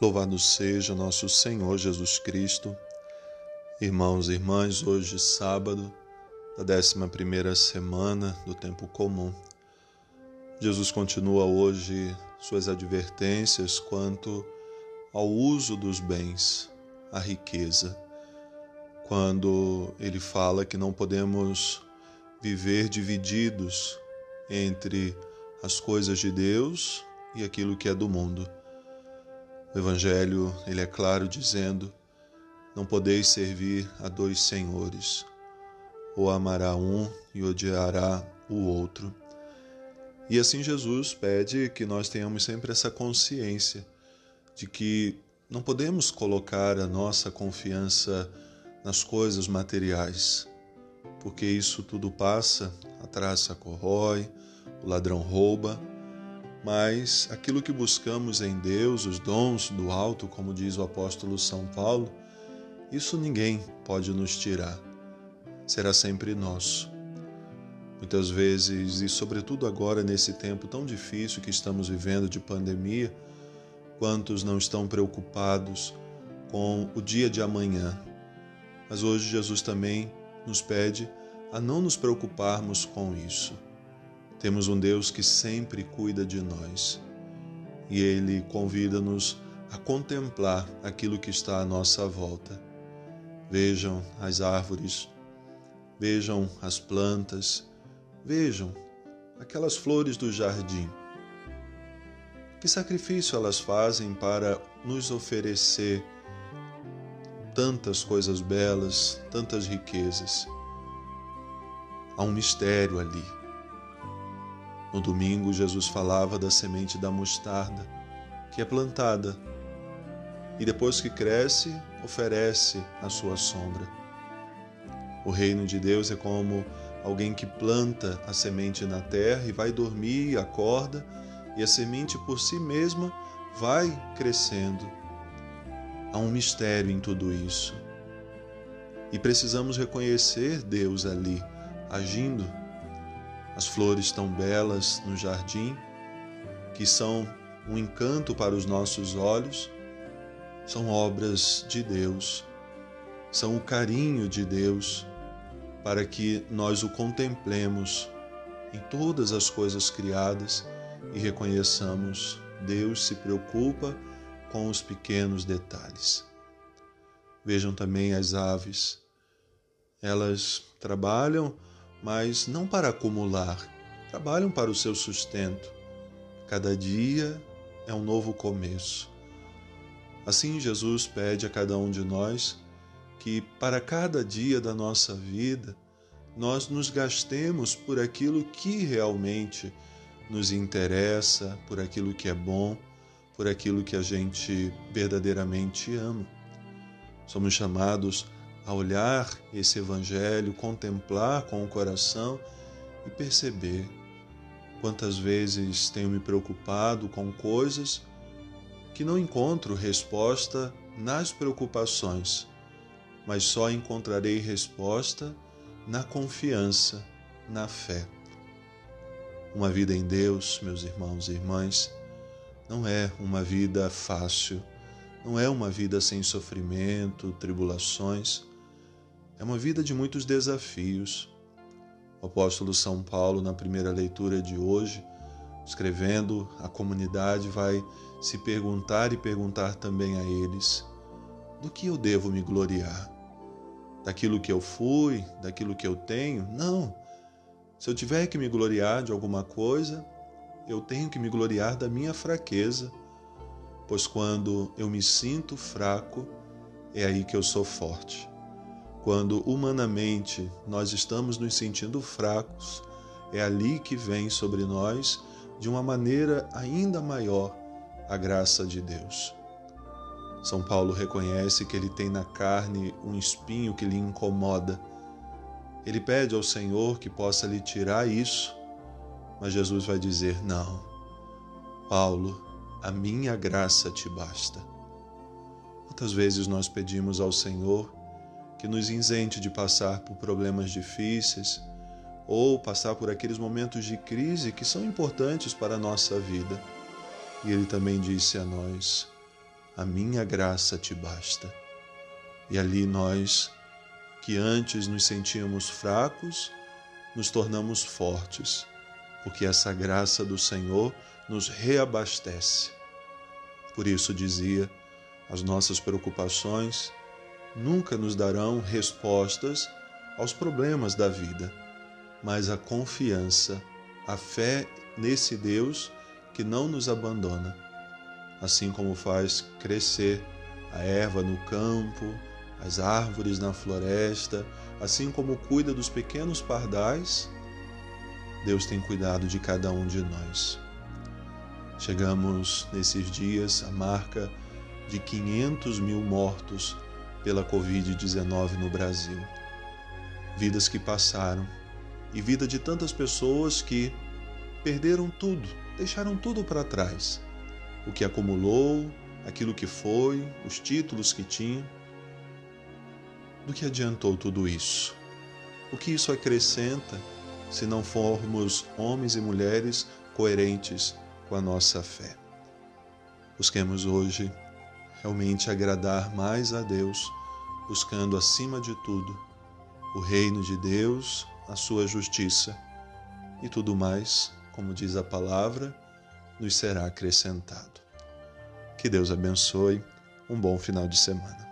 Louvado seja nosso Senhor Jesus Cristo. Irmãos e irmãs, hoje sábado da 11 semana do tempo comum. Jesus continua hoje suas advertências quanto ao uso dos bens, à riqueza. Quando ele fala que não podemos viver divididos entre as coisas de Deus e aquilo que é do mundo o Evangelho, ele é claro dizendo: Não podeis servir a dois senhores, ou amará um e odiará o outro. E assim Jesus pede que nós tenhamos sempre essa consciência de que não podemos colocar a nossa confiança nas coisas materiais, porque isso tudo passa, a traça corrói, o ladrão rouba, mas aquilo que buscamos em Deus, os dons do alto, como diz o apóstolo São Paulo, isso ninguém pode nos tirar. Será sempre nosso. Muitas vezes, e sobretudo agora nesse tempo tão difícil que estamos vivendo de pandemia, quantos não estão preocupados com o dia de amanhã? Mas hoje Jesus também nos pede a não nos preocuparmos com isso temos um Deus que sempre cuida de nós e Ele convida-nos a contemplar aquilo que está à nossa volta. Vejam as árvores, vejam as plantas, vejam aquelas flores do jardim. Que sacrifício elas fazem para nos oferecer tantas coisas belas, tantas riquezas. Há um mistério ali no domingo, Jesus falava da semente da mostarda, que é plantada e depois que cresce, oferece a sua sombra. O reino de Deus é como alguém que planta a semente na terra e vai dormir, acorda, e a semente por si mesma vai crescendo. Há um mistério em tudo isso. E precisamos reconhecer Deus ali, agindo as flores tão belas no jardim, que são um encanto para os nossos olhos, são obras de Deus, são o carinho de Deus para que nós o contemplemos em todas as coisas criadas e reconheçamos Deus se preocupa com os pequenos detalhes. Vejam também as aves. Elas trabalham mas não para acumular, trabalham para o seu sustento. Cada dia é um novo começo. Assim, Jesus pede a cada um de nós que, para cada dia da nossa vida, nós nos gastemos por aquilo que realmente nos interessa, por aquilo que é bom, por aquilo que a gente verdadeiramente ama. Somos chamados a olhar esse Evangelho, contemplar com o coração e perceber quantas vezes tenho me preocupado com coisas que não encontro resposta nas preocupações, mas só encontrarei resposta na confiança, na fé. Uma vida em Deus, meus irmãos e irmãs, não é uma vida fácil, não é uma vida sem sofrimento, tribulações é uma vida de muitos desafios. O apóstolo São Paulo, na primeira leitura de hoje, escrevendo, a comunidade vai se perguntar e perguntar também a eles: do que eu devo me gloriar? Daquilo que eu fui, daquilo que eu tenho? Não. Se eu tiver que me gloriar de alguma coisa, eu tenho que me gloriar da minha fraqueza, pois quando eu me sinto fraco, é aí que eu sou forte. Quando humanamente nós estamos nos sentindo fracos, é ali que vem sobre nós, de uma maneira ainda maior, a graça de Deus. São Paulo reconhece que ele tem na carne um espinho que lhe incomoda. Ele pede ao Senhor que possa lhe tirar isso, mas Jesus vai dizer: Não, Paulo, a minha graça te basta. Quantas vezes nós pedimos ao Senhor que nos isente de passar por problemas difíceis ou passar por aqueles momentos de crise que são importantes para a nossa vida. E ele também disse a nós: a minha graça te basta. E ali nós, que antes nos sentíamos fracos, nos tornamos fortes, porque essa graça do Senhor nos reabastece. Por isso dizia: as nossas preocupações nunca nos darão respostas aos problemas da vida, mas a confiança, a fé nesse Deus que não nos abandona, assim como faz crescer a erva no campo, as árvores na floresta, assim como cuida dos pequenos pardais, Deus tem cuidado de cada um de nós. Chegamos nesses dias à marca de 500 mil mortos pela Covid-19 no Brasil. Vidas que passaram e vida de tantas pessoas que perderam tudo, deixaram tudo para trás. O que acumulou, aquilo que foi, os títulos que tinha. Do que adiantou tudo isso? O que isso acrescenta se não formos homens e mulheres coerentes com a nossa fé? Busquemos hoje realmente agradar mais a Deus, buscando acima de tudo o reino de Deus, a sua justiça e tudo mais, como diz a palavra, nos será acrescentado. Que Deus abençoe. Um bom final de semana.